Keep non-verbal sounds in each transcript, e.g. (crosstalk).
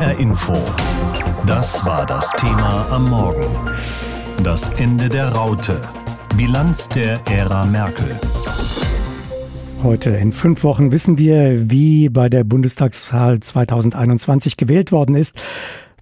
HR Info. Das war das Thema am Morgen. Das Ende der Raute. Bilanz der Ära Merkel. Heute in fünf Wochen wissen wir, wie bei der Bundestagswahl 2021 gewählt worden ist.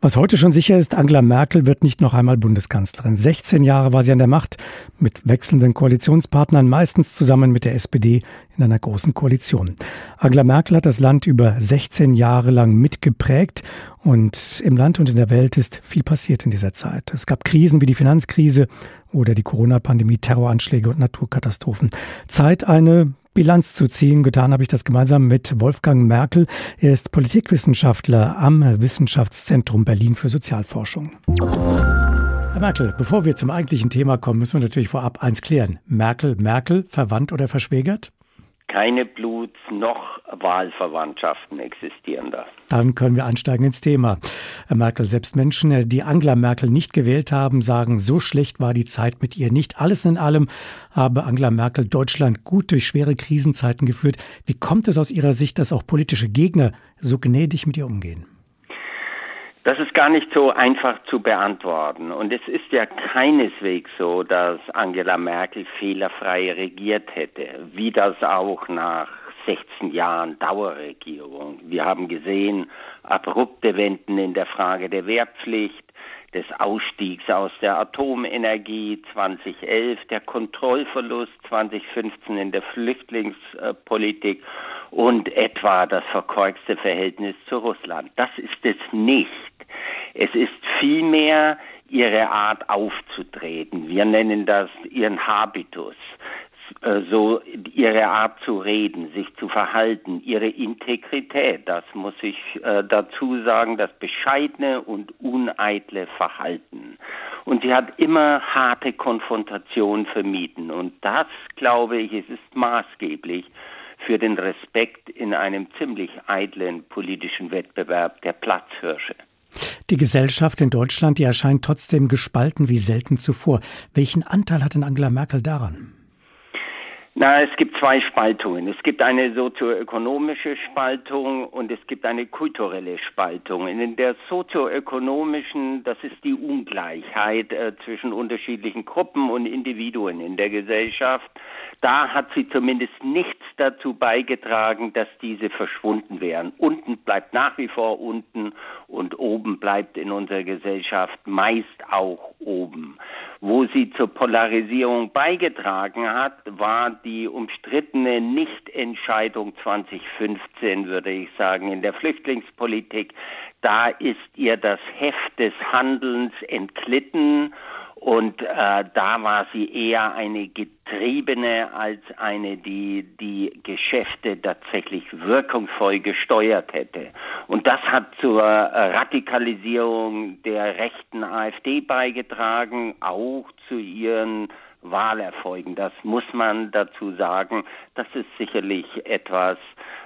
Was heute schon sicher ist, Angela Merkel wird nicht noch einmal Bundeskanzlerin. 16 Jahre war sie an der Macht mit wechselnden Koalitionspartnern, meistens zusammen mit der SPD in einer großen Koalition. Angela Merkel hat das Land über 16 Jahre lang mitgeprägt und im Land und in der Welt ist viel passiert in dieser Zeit. Es gab Krisen wie die Finanzkrise oder die Corona-Pandemie, Terroranschläge und Naturkatastrophen. Zeit, eine Bilanz zu ziehen. Getan habe ich das gemeinsam mit Wolfgang Merkel. Er ist Politikwissenschaftler am Wissenschaftszentrum Berlin für Sozialforschung. Herr Merkel, bevor wir zum eigentlichen Thema kommen, müssen wir natürlich vorab eins klären. Merkel, Merkel, verwandt oder verschwägert? Keine Bluts- noch Wahlverwandtschaften existieren da. Dann können wir einsteigen ins Thema. Herr Merkel, selbst Menschen, die Angela Merkel nicht gewählt haben, sagen, so schlecht war die Zeit mit ihr nicht. Alles in allem habe Angela Merkel Deutschland gut durch schwere Krisenzeiten geführt. Wie kommt es aus Ihrer Sicht, dass auch politische Gegner so gnädig mit ihr umgehen? Das ist gar nicht so einfach zu beantworten. Und es ist ja keineswegs so, dass Angela Merkel fehlerfrei regiert hätte, wie das auch nach 16 Jahren Dauerregierung. Wir haben gesehen, abrupte Wenden in der Frage der Wehrpflicht, des Ausstiegs aus der Atomenergie 2011, der Kontrollverlust 2015 in der Flüchtlingspolitik und etwa das verkorkste Verhältnis zu Russland. Das ist es nicht. Es ist vielmehr ihre Art aufzutreten. Wir nennen das ihren Habitus. Äh, so ihre Art zu reden, sich zu verhalten, ihre Integrität, das muss ich äh, dazu sagen, das bescheidene und uneitle Verhalten. Und sie hat immer harte Konfrontation vermieden. Und das, glaube ich, ist maßgeblich für den Respekt in einem ziemlich eitlen politischen Wettbewerb der Platzhirsche. Die Gesellschaft in Deutschland, die erscheint trotzdem gespalten wie selten zuvor. Welchen Anteil hat denn Angela Merkel daran? Na, es gibt zwei Spaltungen. Es gibt eine sozioökonomische Spaltung und es gibt eine kulturelle Spaltung. In der sozioökonomischen, das ist die Ungleichheit äh, zwischen unterschiedlichen Gruppen und Individuen in der Gesellschaft. Da hat sie zumindest nichts dazu beigetragen, dass diese verschwunden wären. Unten bleibt nach wie vor unten und oben bleibt in unserer Gesellschaft meist auch oben. Wo sie zur Polarisierung beigetragen hat, war die umstrittene Nichtentscheidung 2015, würde ich sagen, in der Flüchtlingspolitik. Da ist ihr das Heft des Handelns entglitten und äh, da war sie eher eine Getriebene als eine, die die Geschäfte tatsächlich wirkungsvoll gesteuert hätte. Und das hat zur äh, Radikalisierung der rechten AfD beigetragen, auch zu ihren Wahlerfolgen. Das muss man dazu sagen. Das ist sicherlich etwas,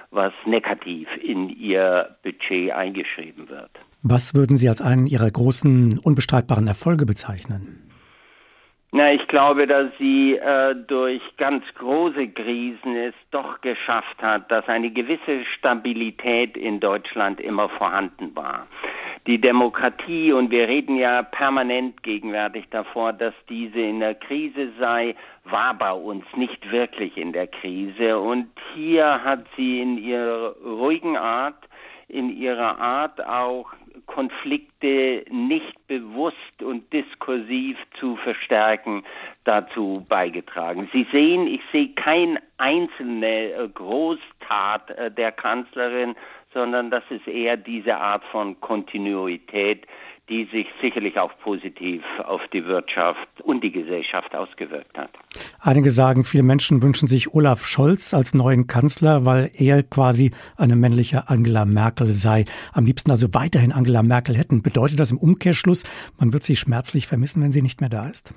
was negativ in ihr Budget eingeschrieben wird. Was würden Sie als einen Ihrer großen, unbestreitbaren Erfolge bezeichnen? Na, ich glaube, dass sie äh, durch ganz große Krisen es doch geschafft hat, dass eine gewisse Stabilität in Deutschland immer vorhanden war. Die Demokratie, und wir reden ja permanent gegenwärtig davor, dass diese in der Krise sei, war bei uns nicht wirklich in der Krise. Und hier hat sie in ihrer ruhigen Art, in ihrer Art auch Konflikte nicht bewusst und diskursiv zu verstärken, dazu beigetragen. Sie sehen, ich sehe keine einzelne äh, Großtat äh, der Kanzlerin, sondern das ist eher diese Art von Kontinuität, die sich sicherlich auch positiv auf die Wirtschaft und die Gesellschaft ausgewirkt hat. Einige sagen, viele Menschen wünschen sich Olaf Scholz als neuen Kanzler, weil er quasi eine männliche Angela Merkel sei. Am liebsten also weiterhin Angela Merkel hätten. Bedeutet das im Umkehrschluss, man wird sie schmerzlich vermissen, wenn sie nicht mehr da ist?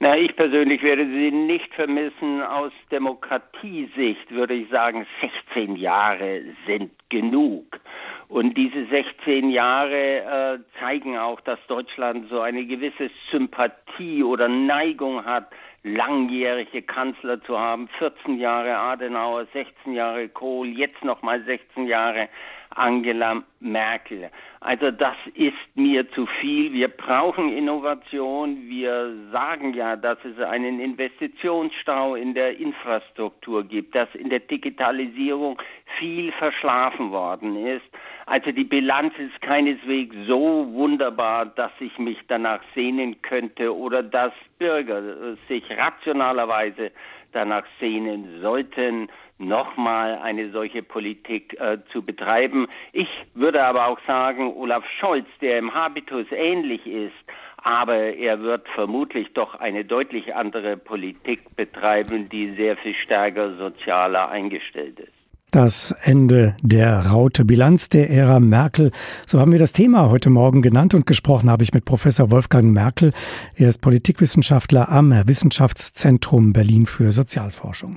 Na, ich persönlich werde sie nicht vermissen. Aus Demokratiesicht würde ich sagen, 16 Jahre sind genug. Und diese 16 Jahre äh, zeigen auch, dass Deutschland so eine gewisse Sympathie oder Neigung hat, langjährige Kanzler zu haben. 14 Jahre Adenauer, 16 Jahre Kohl, jetzt nochmal 16 Jahre Angela Merkel. Also das ist mir zu viel. Wir brauchen Innovation. Wir sagen ja, dass es einen Investitionsstau in der Infrastruktur gibt, dass in der Digitalisierung viel verschlafen worden ist. Also die Bilanz ist keineswegs so wunderbar, dass ich mich danach sehnen könnte oder dass Bürger sich rationalerweise danach sehnen sollten, nochmal eine solche Politik äh, zu betreiben. Ich würde aber auch sagen, Olaf Scholz, der im Habitus ähnlich ist, aber er wird vermutlich doch eine deutlich andere Politik betreiben, die sehr viel stärker sozialer eingestellt ist. Das Ende der Raute Bilanz der Ära Merkel. So haben wir das Thema heute Morgen genannt und gesprochen habe ich mit Professor Wolfgang Merkel. Er ist Politikwissenschaftler am Wissenschaftszentrum Berlin für Sozialforschung.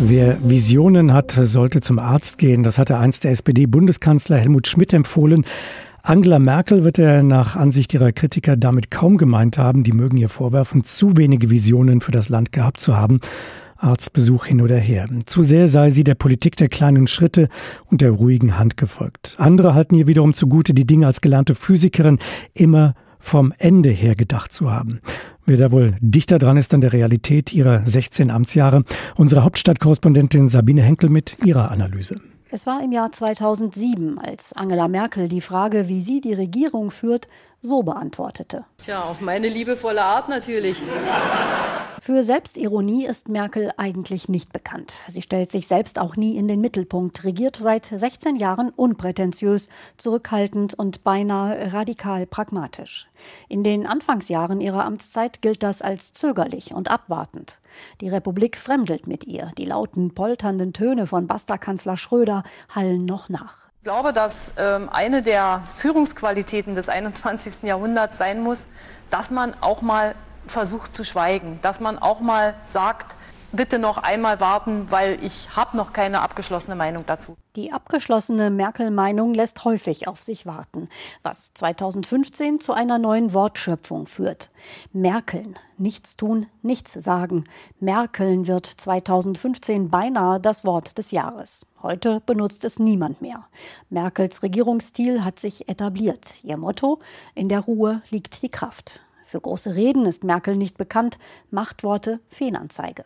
Wer Visionen hat, sollte zum Arzt gehen. Das hatte einst der SPD-Bundeskanzler Helmut Schmidt empfohlen. Angela Merkel wird er nach Ansicht ihrer Kritiker damit kaum gemeint haben. Die mögen ihr vorwerfen, zu wenige Visionen für das Land gehabt zu haben. Arztbesuch hin oder her. Zu sehr sei sie der Politik der kleinen Schritte und der ruhigen Hand gefolgt. Andere halten ihr wiederum zugute, die Dinge als gelernte Physikerin immer vom Ende her gedacht zu haben. Wer da wohl dichter dran ist an der Realität ihrer 16 Amtsjahre, unsere Hauptstadtkorrespondentin Sabine Henkel mit ihrer Analyse. Es war im Jahr 2007, als Angela Merkel die Frage, wie sie die Regierung führt, so beantwortete. Tja, auf meine liebevolle Art natürlich. Für Selbstironie ist Merkel eigentlich nicht bekannt. Sie stellt sich selbst auch nie in den Mittelpunkt, regiert seit 16 Jahren unprätentiös, zurückhaltend und beinahe radikal pragmatisch. In den Anfangsjahren ihrer Amtszeit gilt das als zögerlich und abwartend. Die Republik fremdelt mit ihr. Die lauten, polternden Töne von Basta-Kanzler Schröder hallen noch nach. Ich glaube, dass ähm, eine der Führungsqualitäten des 21. Jahrhunderts sein muss, dass man auch mal versucht zu schweigen, dass man auch mal sagt, bitte noch einmal warten, weil ich habe noch keine abgeschlossene Meinung dazu. Die abgeschlossene Merkel-Meinung lässt häufig auf sich warten, was 2015 zu einer neuen Wortschöpfung führt. Merkeln, nichts tun, nichts sagen. Merkeln wird 2015 beinahe das Wort des Jahres. Heute benutzt es niemand mehr. Merkels Regierungsstil hat sich etabliert. Ihr Motto: In der Ruhe liegt die Kraft. Für große Reden ist Merkel nicht bekannt, Machtworte Fehlanzeige.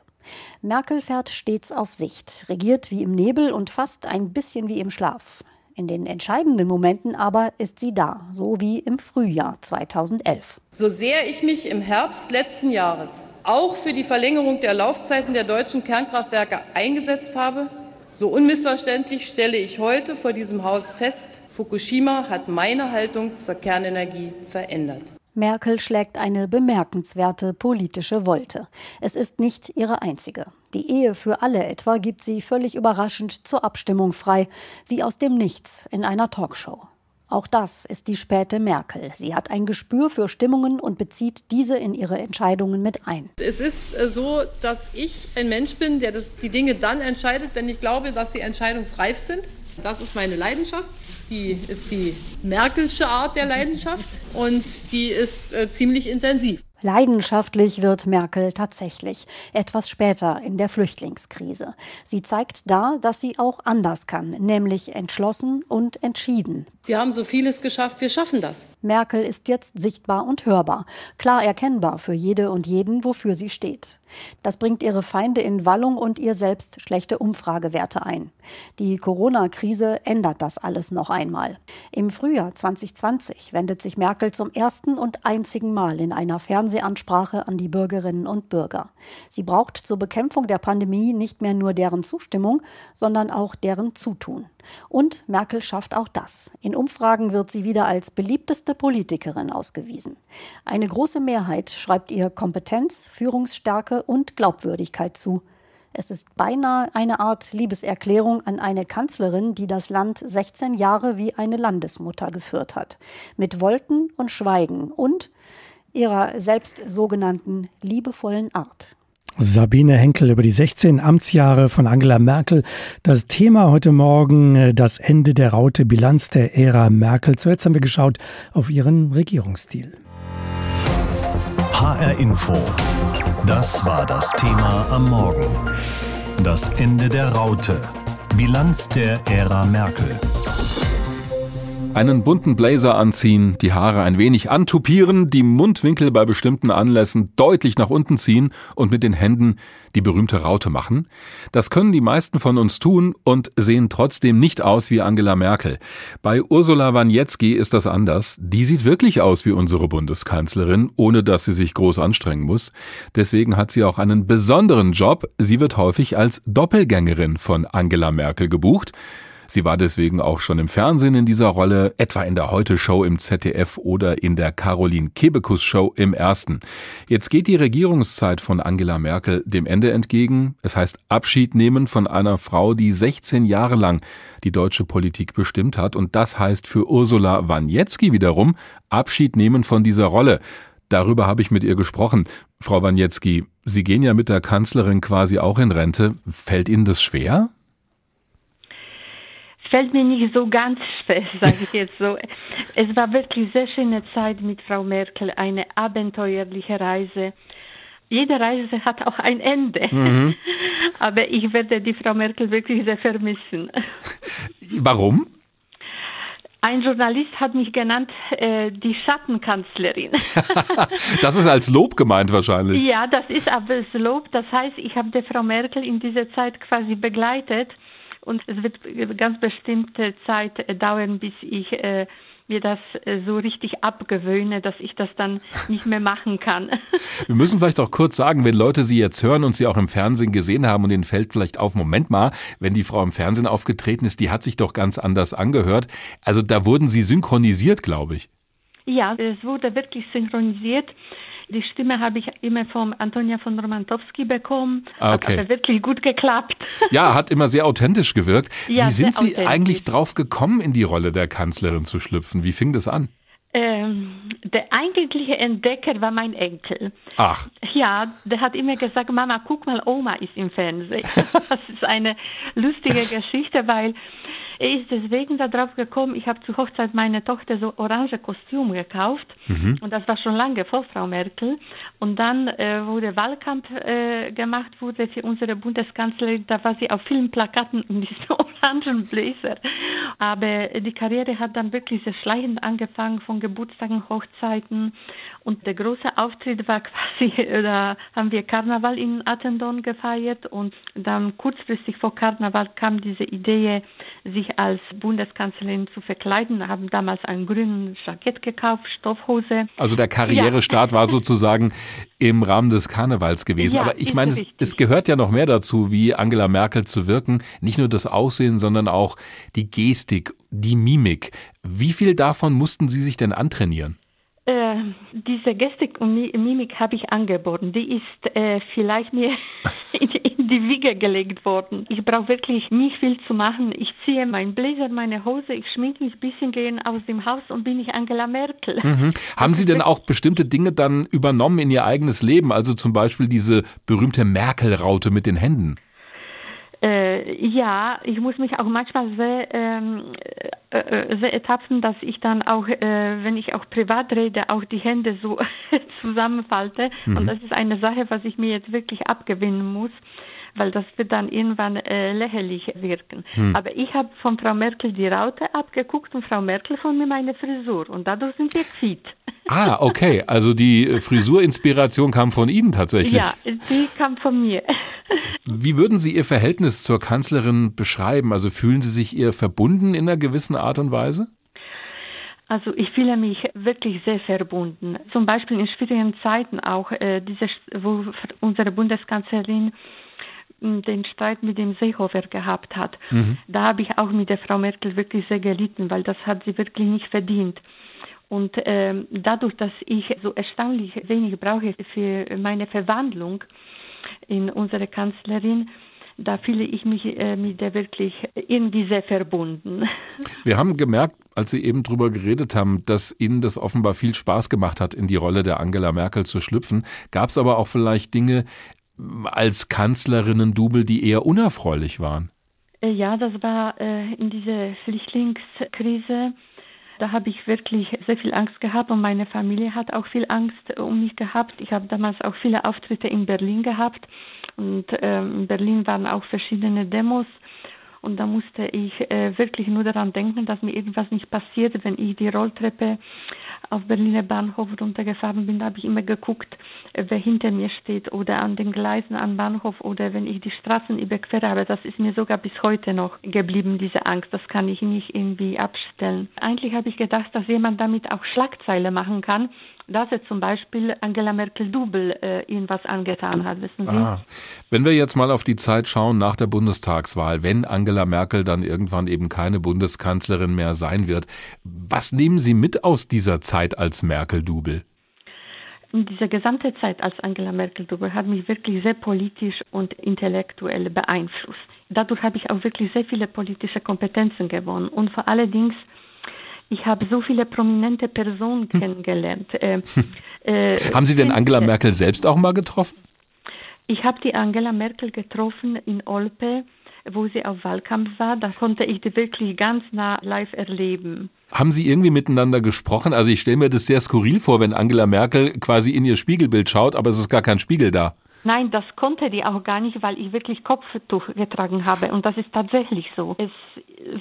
Merkel fährt stets auf Sicht, regiert wie im Nebel und fast ein bisschen wie im Schlaf. In den entscheidenden Momenten aber ist sie da, so wie im Frühjahr 2011. So sehr ich mich im Herbst letzten Jahres auch für die Verlängerung der Laufzeiten der deutschen Kernkraftwerke eingesetzt habe, so unmissverständlich stelle ich heute vor diesem Haus fest, Fukushima hat meine Haltung zur Kernenergie verändert. Merkel schlägt eine bemerkenswerte politische Wolte. Es ist nicht ihre einzige. Die Ehe für alle etwa gibt sie völlig überraschend zur Abstimmung frei, wie aus dem Nichts in einer Talkshow. Auch das ist die späte Merkel. Sie hat ein Gespür für Stimmungen und bezieht diese in ihre Entscheidungen mit ein. Es ist äh, so, dass ich ein Mensch bin, der das, die Dinge dann entscheidet, wenn ich glaube, dass sie entscheidungsreif sind. Das ist meine Leidenschaft. Die ist die Merkelsche Art der Leidenschaft und die ist äh, ziemlich intensiv. Leidenschaftlich wird Merkel tatsächlich, etwas später in der Flüchtlingskrise. Sie zeigt da, dass sie auch anders kann, nämlich entschlossen und entschieden. Wir haben so vieles geschafft, wir schaffen das. Merkel ist jetzt sichtbar und hörbar, klar erkennbar für jede und jeden, wofür sie steht. Das bringt ihre Feinde in Wallung und ihr selbst schlechte Umfragewerte ein. Die Corona-Krise ändert das alles noch einmal. Im Frühjahr 2020 wendet sich Merkel zum ersten und einzigen Mal in einer Fernsehansprache an die Bürgerinnen und Bürger. Sie braucht zur Bekämpfung der Pandemie nicht mehr nur deren Zustimmung, sondern auch deren Zutun. Und Merkel schafft auch das. In Umfragen wird sie wieder als beliebteste Politikerin ausgewiesen. Eine große Mehrheit schreibt ihr Kompetenz, Führungsstärke und Glaubwürdigkeit zu. Es ist beinahe eine Art Liebeserklärung an eine Kanzlerin, die das Land 16 Jahre wie eine Landesmutter geführt hat. Mit Wolken und Schweigen und ihrer selbst sogenannten liebevollen Art. Sabine Henkel über die 16 Amtsjahre von Angela Merkel. Das Thema heute Morgen äh, das Ende der Raute Bilanz der Ära Merkel. Zuletzt haben wir geschaut auf ihren Regierungsstil. HR Info. Das war das Thema am Morgen. Das Ende der Raute. Bilanz der Ära Merkel. Einen bunten Blazer anziehen, die Haare ein wenig antupieren, die Mundwinkel bei bestimmten Anlässen deutlich nach unten ziehen und mit den Händen die berühmte Raute machen. Das können die meisten von uns tun und sehen trotzdem nicht aus wie Angela Merkel. Bei Ursula Waniecki ist das anders. Die sieht wirklich aus wie unsere Bundeskanzlerin, ohne dass sie sich groß anstrengen muss. Deswegen hat sie auch einen besonderen Job. Sie wird häufig als Doppelgängerin von Angela Merkel gebucht. Sie war deswegen auch schon im Fernsehen in dieser Rolle, etwa in der Heute-Show im ZDF oder in der Caroline Kebekus-Show im Ersten. Jetzt geht die Regierungszeit von Angela Merkel dem Ende entgegen. Es heißt Abschied nehmen von einer Frau, die 16 Jahre lang die deutsche Politik bestimmt hat. Und das heißt für Ursula Waniecki wiederum Abschied nehmen von dieser Rolle. Darüber habe ich mit ihr gesprochen. Frau Waniecki, Sie gehen ja mit der Kanzlerin quasi auch in Rente. Fällt Ihnen das schwer? Fällt mir nicht so ganz schwer, (laughs) sage ich jetzt so. Es war wirklich sehr schöne Zeit mit Frau Merkel, eine abenteuerliche Reise. Jede Reise hat auch ein Ende. Mhm. (laughs) Aber ich werde die Frau Merkel wirklich sehr vermissen. (laughs) Warum? Ein Journalist hat mich genannt äh, die Schattenkanzlerin. das ist als Lob gemeint wahrscheinlich. Ja, das ist aber das Lob. Das heißt, ich habe die Frau Merkel in dieser Zeit quasi begleitet und es wird ganz bestimmte Zeit dauern, bis ich äh, mir das äh, so richtig abgewöhne, dass ich das dann nicht mehr machen kann. (laughs) Wir müssen vielleicht auch kurz sagen, wenn Leute Sie jetzt hören und Sie auch im Fernsehen gesehen haben und Ihnen fällt vielleicht auf, Moment mal, wenn die Frau im Fernsehen aufgetreten ist, die hat sich doch ganz anders angehört. Also da wurden Sie synchronisiert, glaube ich. Ja, es wurde wirklich synchronisiert. Die Stimme habe ich immer von Antonia von Romantowski bekommen. Ah, okay. Hat wirklich gut geklappt. Ja, hat immer sehr authentisch gewirkt. (laughs) Ja, Wie sind Sie eigentlich drauf gekommen, in die Rolle der Kanzlerin zu schlüpfen? Wie fing das an? Ähm, der eigentliche Entdecker war mein Enkel. Ach. Ja, der hat immer gesagt, Mama, guck mal, Oma ist im Fernsehen. (laughs) Das ist eine lustige (laughs) Geschichte, weil er ist deswegen darauf gekommen, ich habe zur Hochzeit meiner Tochter so orange Kostüm gekauft mhm. und das war schon lange vor Frau Merkel. Und dann äh, wurde Wahlkampf äh, gemacht wurde für unsere Bundeskanzlerin, da war sie auf vielen Plakaten in diesem (laughs) orangen Bläser. Aber die Karriere hat dann wirklich sehr schleichend angefangen von Geburtstagen, Hochzeiten und der große Auftritt war quasi, (laughs) da haben wir Karneval in Attendorn gefeiert und dann kurzfristig vor Karneval kam diese Idee, sich als Bundeskanzlerin zu verkleiden. Haben damals einen grünen Jackett gekauft, Stoffhose. Also der Karrierestart ja. war sozusagen im Rahmen des Karnevals gewesen. Ja, Aber ich meine, es, es gehört ja noch mehr dazu, wie Angela Merkel zu wirken. Nicht nur das Aussehen, sondern auch die Gestik, die Mimik. Wie viel davon mussten Sie sich denn antrainieren? Äh, diese Gestik und Mimik habe ich angeboten. Die ist äh, vielleicht mir (laughs) in, in, die Wiege gelegt worden. Ich brauche wirklich nicht viel zu machen. Ich ziehe meinen Bläser, meine Hose, ich schminke mich ein bisschen, gehe aus dem Haus und bin ich Angela Merkel. Mhm. (laughs) Haben Sie denn auch bestimmte Dinge dann übernommen in Ihr eigenes Leben? Also zum Beispiel diese berühmte Merkel-Raute mit den Händen? Äh, ja, ich muss mich auch manchmal sehr, ähm, äh, äh, sehr ertapfen, dass ich dann auch, äh, wenn ich auch privat rede, auch die Hände so (laughs) zusammenfalte. Mhm. Und das ist eine Sache, was ich mir jetzt wirklich abgewinnen muss weil das wird dann irgendwann äh, lächerlich wirken. Hm. Aber ich habe von Frau Merkel die Raute abgeguckt und Frau Merkel von mir meine Frisur und dadurch sind wir fit. Ah, okay. (laughs) Also die Frisurinspiration kam von Ihnen tatsächlich. Ja, die kam von mir. (laughs) Wie würden Sie Ihr Verhältnis zur Kanzlerin beschreiben? Also fühlen Sie sich ihr verbunden in einer gewissen Art und Weise? Also ich fühle mich wirklich sehr verbunden. Zum Beispiel in schwierigen Zeiten auch, äh, diese, wo unsere Bundeskanzlerin den Streit mit dem Seehofer gehabt hat. Mhm. Da habe ich auch mit der Frau Merkel wirklich sehr gelitten, weil das hat sie wirklich nicht verdient. Und ähm, dadurch, dass ich so erstaunlich wenig brauche für meine Verwandlung in unsere Kanzlerin, da fühle ich mich äh, mit der wirklich irgendwie sehr verbunden. (laughs) Wir haben gemerkt, als Sie eben drüber geredet haben, dass Ihnen das offenbar viel Spaß gemacht hat, in die Rolle der Angela Merkel zu schlüpfen. Gab es aber auch vielleicht Dinge, als Kanzlerinnen-Double, die eher unerfreulich waren. Äh, ja, das war äh, in dieser Flüchtlingskrise. Da habe ich wirklich sehr viel Angst gehabt und meine Familie hat auch viel Angst um mich gehabt. Ich habe damals auch viele Auftritte in Berlin gehabt und äh, in Berlin waren auch verschiedene Demos und da musste ich äh, wirklich nur daran denken, dass mir irgendwas nicht passiert, wenn ich die Rolltreppe auf Berliner Bahnhof runtergefahren bin, habe ich immer geguckt, wer hinter mir steht oder an den Gleisen am Bahnhof oder wenn ich die Straßen überquere. Aber das ist mir sogar bis heute noch geblieben, diese Angst. Das kann ich nicht irgendwie abstellen. Eigentlich habe ich gedacht, dass jemand damit auch Schlagzeile machen kann, dass er zum Beispiel Angela Merkel Double äh, irgendwas angetan hat, wissen Sie? Ah. Wenn wir jetzt mal auf die Zeit schauen nach der Bundestagswahl, wenn Angela Merkel dann irgendwann eben keine Bundeskanzlerin mehr sein wird, was nehmen Sie mit aus dieser Zeit als Merkel Double? Diese gesamte Zeit als Angela Merkel Double hat mich wirklich sehr politisch und intellektuell beeinflusst. Dadurch habe ich auch wirklich sehr viele politische Kompetenzen gewonnen und vor allen Dingen ich habe so viele prominente Personen hm. kennengelernt. Äh, äh, Haben Sie denn Angela Merkel selbst auch mal getroffen? Ich habe die Angela Merkel getroffen in Olpe, wo sie auf Wahlkampf war. Da konnte ich die wirklich ganz nah live erleben. Haben Sie irgendwie miteinander gesprochen? Also ich stelle mir das sehr skurril vor, wenn Angela Merkel quasi in ihr Spiegelbild schaut, aber es ist gar kein Spiegel da. Nein, das konnte die auch gar nicht, weil ich wirklich Kopftuch getragen habe. Und das ist tatsächlich so. Es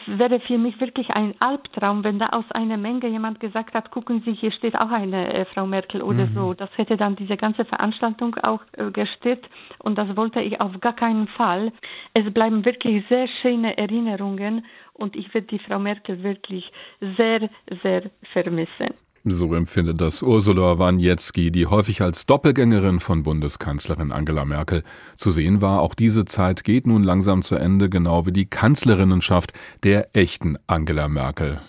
wäre für mich wirklich ein Albtraum, wenn da aus einer Menge jemand gesagt hat, gucken Sie, hier steht auch eine äh, Frau Merkel oder mhm. so. Das hätte dann diese ganze Veranstaltung auch äh, gestört. Und das wollte ich auf gar keinen Fall. Es bleiben wirklich sehr schöne Erinnerungen. Und ich werde die Frau Merkel wirklich sehr, sehr vermissen. So empfindet das Ursula Waniecki, die häufig als Doppelgängerin von Bundeskanzlerin Angela Merkel zu sehen war. Auch diese Zeit geht nun langsam zu Ende, genau wie die Kanzlerinnenschaft der echten Angela Merkel.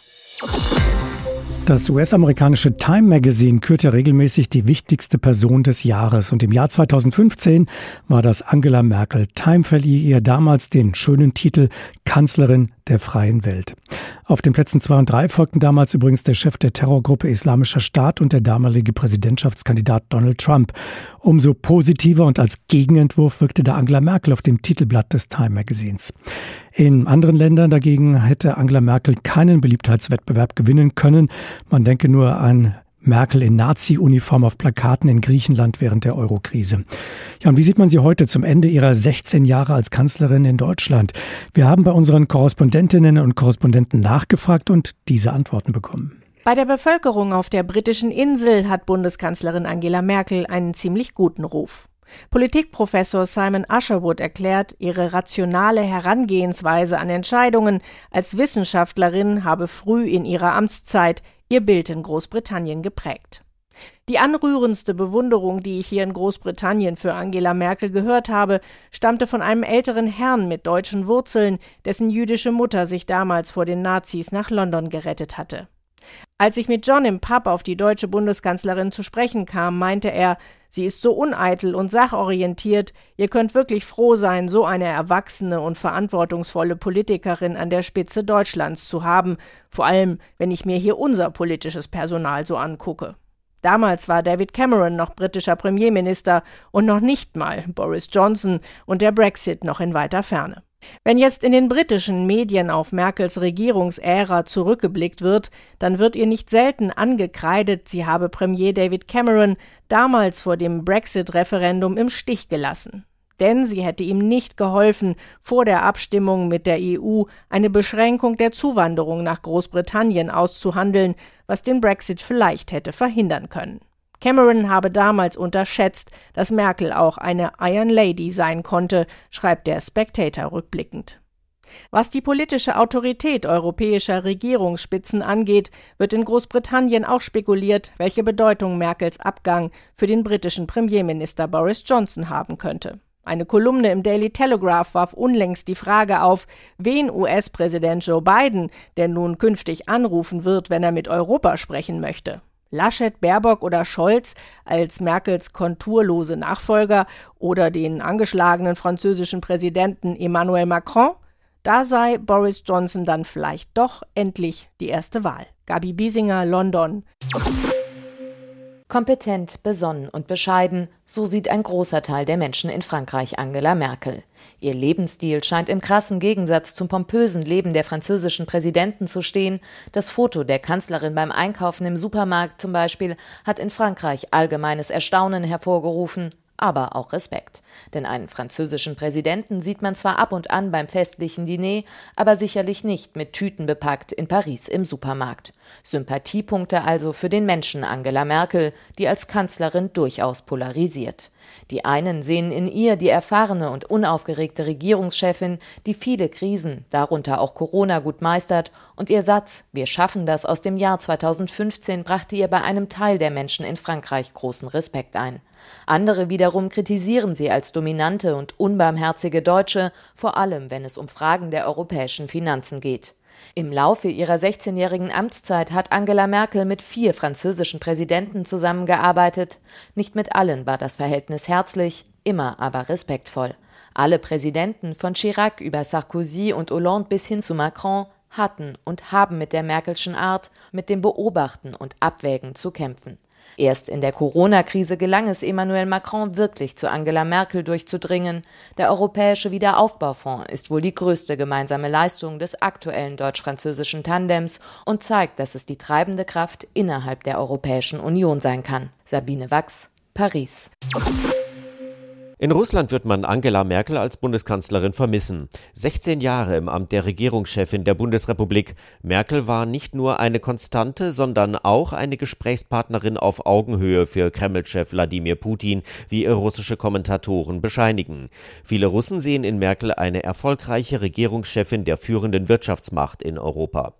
Das US-amerikanische Time Magazine kürt ja regelmäßig die wichtigste Person des Jahres. Und im Jahr 2015 war das Angela Merkel. Time verlieh ihr damals den schönen Titel Kanzlerin der freien Welt. Auf den Plätzen zwei und drei folgten damals übrigens der Chef der Terrorgruppe Islamischer Staat und der damalige Präsidentschaftskandidat Donald Trump. Umso positiver und als Gegenentwurf wirkte da Angela Merkel auf dem Titelblatt des Time Magazins. In anderen Ländern dagegen hätte Angela Merkel keinen Beliebtheitswettbewerb gewinnen können. Man denke nur an Merkel in Nazi-Uniform auf Plakaten in Griechenland während der Eurokrise. Ja, und wie sieht man sie heute zum Ende ihrer 16 Jahre als Kanzlerin in Deutschland? Wir haben bei unseren Korrespondentinnen und Korrespondenten nachgefragt und diese Antworten bekommen. Bei der Bevölkerung auf der britischen Insel hat Bundeskanzlerin Angela Merkel einen ziemlich guten Ruf. Politikprofessor Simon Usherwood erklärt, ihre rationale Herangehensweise an Entscheidungen als Wissenschaftlerin habe früh in ihrer Amtszeit ihr Bild in Großbritannien geprägt. Die anrührendste Bewunderung, die ich hier in Großbritannien für Angela Merkel gehört habe, stammte von einem älteren Herrn mit deutschen Wurzeln, dessen jüdische Mutter sich damals vor den Nazis nach London gerettet hatte. Als ich mit John im Pub auf die deutsche Bundeskanzlerin zu sprechen kam, meinte er, sie ist so uneitel und sachorientiert, ihr könnt wirklich froh sein, so eine erwachsene und verantwortungsvolle Politikerin an der Spitze Deutschlands zu haben, vor allem wenn ich mir hier unser politisches Personal so angucke. Damals war David Cameron noch britischer Premierminister und noch nicht mal Boris Johnson und der Brexit noch in weiter Ferne. Wenn jetzt in den britischen Medien auf Merkels Regierungsära zurückgeblickt wird, dann wird ihr nicht selten angekreidet, sie habe Premier David Cameron damals vor dem Brexit-Referendum im Stich gelassen. Denn sie hätte ihm nicht geholfen, vor der Abstimmung mit der EU eine Beschränkung der Zuwanderung nach Großbritannien auszuhandeln, was den Brexit vielleicht hätte verhindern können. Cameron habe damals unterschätzt, dass Merkel auch eine Iron Lady sein konnte, schreibt der Spectator rückblickend. Was die politische Autorität europäischer Regierungsspitzen angeht, wird in Großbritannien auch spekuliert, welche Bedeutung Merkels Abgang für den britischen Premierminister Boris Johnson haben könnte. Eine Kolumne im Daily Telegraph warf unlängst die Frage auf, wen US-Präsident Joe Biden denn nun künftig anrufen wird, wenn er mit Europa sprechen möchte. Laschet, Baerbock oder Scholz als Merkels konturlose Nachfolger oder den angeschlagenen französischen Präsidenten Emmanuel Macron, da sei Boris Johnson dann vielleicht doch endlich die erste Wahl. Gabi Biesinger, London. Kompetent, besonnen und bescheiden, so sieht ein großer Teil der Menschen in Frankreich Angela Merkel. Ihr Lebensstil scheint im krassen Gegensatz zum pompösen Leben der französischen Präsidenten zu stehen. Das Foto der Kanzlerin beim Einkaufen im Supermarkt zum Beispiel hat in Frankreich allgemeines Erstaunen hervorgerufen, aber auch Respekt. Denn einen französischen Präsidenten sieht man zwar ab und an beim festlichen Diner, aber sicherlich nicht mit Tüten bepackt in Paris im Supermarkt. Sympathiepunkte also für den Menschen Angela Merkel, die als Kanzlerin durchaus polarisiert. Die einen sehen in ihr die erfahrene und unaufgeregte Regierungschefin, die viele Krisen, darunter auch Corona, gut meistert, und ihr Satz Wir schaffen das aus dem Jahr 2015 brachte ihr bei einem Teil der Menschen in Frankreich großen Respekt ein. Andere wiederum kritisieren sie als dominante und unbarmherzige Deutsche, vor allem wenn es um Fragen der europäischen Finanzen geht. Im Laufe ihrer 16-jährigen Amtszeit hat Angela Merkel mit vier französischen Präsidenten zusammengearbeitet. Nicht mit allen war das Verhältnis herzlich, immer aber respektvoll. Alle Präsidenten von Chirac über Sarkozy und Hollande bis hin zu Macron hatten und haben mit der Merkelschen Art, mit dem Beobachten und Abwägen zu kämpfen. Erst in der Corona-Krise gelang es Emmanuel Macron wirklich zu Angela Merkel durchzudringen. Der Europäische Wiederaufbaufonds ist wohl die größte gemeinsame Leistung des aktuellen deutsch-französischen Tandems und zeigt, dass es die treibende Kraft innerhalb der Europäischen Union sein kann. Sabine Wachs, Paris. In Russland wird man Angela Merkel als Bundeskanzlerin vermissen. 16 Jahre im Amt der Regierungschefin der Bundesrepublik. Merkel war nicht nur eine Konstante, sondern auch eine Gesprächspartnerin auf Augenhöhe für Kreml-Chef Wladimir Putin, wie russische Kommentatoren bescheinigen. Viele Russen sehen in Merkel eine erfolgreiche Regierungschefin der führenden Wirtschaftsmacht in Europa.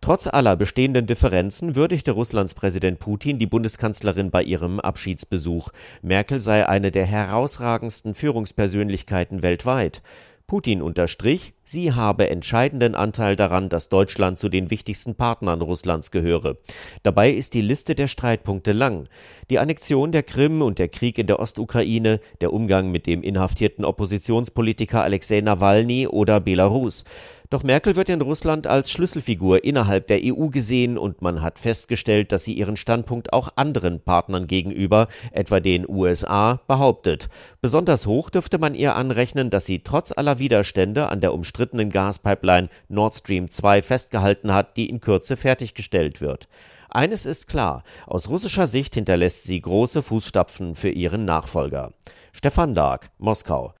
Trotz aller bestehenden Differenzen würdigte Russlands Präsident Putin die Bundeskanzlerin bei ihrem Abschiedsbesuch. Merkel sei eine der herausragendsten Führungspersönlichkeiten weltweit. Putin unterstrich, sie habe entscheidenden Anteil daran, dass Deutschland zu den wichtigsten Partnern Russlands gehöre. Dabei ist die Liste der Streitpunkte lang. Die Annexion der Krim und der Krieg in der Ostukraine, der Umgang mit dem inhaftierten Oppositionspolitiker Alexei Nawalny oder Belarus. Doch Merkel wird in Russland als Schlüsselfigur innerhalb der EU gesehen und man hat festgestellt, dass sie ihren Standpunkt auch anderen Partnern gegenüber, etwa den USA, behauptet. Besonders hoch dürfte man ihr anrechnen, dass sie trotz aller Widerstände an der umstrittenen Gaspipeline Nord Stream 2 festgehalten hat, die in Kürze fertiggestellt wird. Eines ist klar, aus russischer Sicht hinterlässt sie große Fußstapfen für ihren Nachfolger. Stefan Dark, Moskau.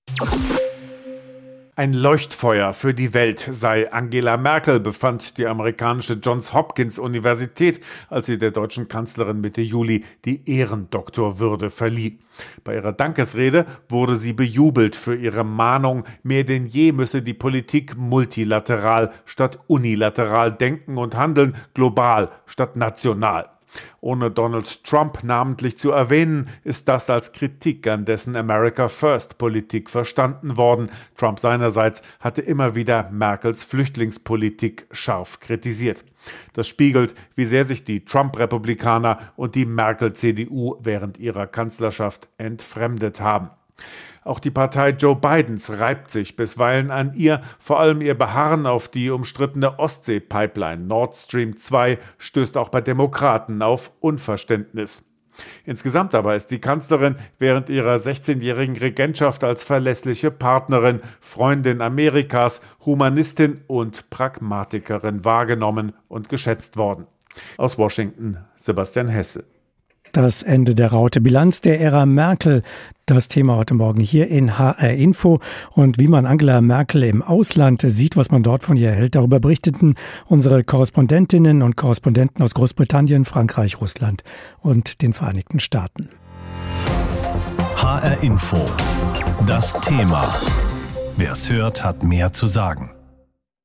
Ein Leuchtfeuer für die Welt sei Angela Merkel, befand die amerikanische Johns Hopkins Universität, als sie der deutschen Kanzlerin Mitte Juli die Ehrendoktorwürde verlieh. Bei ihrer Dankesrede wurde sie bejubelt für ihre Mahnung, mehr denn je müsse die Politik multilateral statt unilateral denken und handeln, global statt national. Ohne Donald Trump namentlich zu erwähnen, ist das als Kritik an dessen America First Politik verstanden worden. Trump seinerseits hatte immer wieder Merkels Flüchtlingspolitik scharf kritisiert. Das spiegelt, wie sehr sich die Trump-Republikaner und die Merkel-CDU während ihrer Kanzlerschaft entfremdet haben. Auch die Partei Joe Bidens reibt sich bisweilen an ihr, vor allem ihr Beharren auf die umstrittene Ostsee-Pipeline Nord Stream 2 stößt auch bei Demokraten auf Unverständnis. Insgesamt aber ist die Kanzlerin während ihrer 16-jährigen Regentschaft als verlässliche Partnerin, Freundin Amerikas, Humanistin und Pragmatikerin wahrgenommen und geschätzt worden. Aus Washington Sebastian Hesse. Das Ende der Raute. Bilanz der Ära Merkel. Das Thema heute Morgen hier in HR Info. Und wie man Angela Merkel im Ausland sieht, was man dort von ihr hält, darüber berichteten unsere Korrespondentinnen und Korrespondenten aus Großbritannien, Frankreich, Russland und den Vereinigten Staaten. HR Info. Das Thema. Wer es hört, hat mehr zu sagen.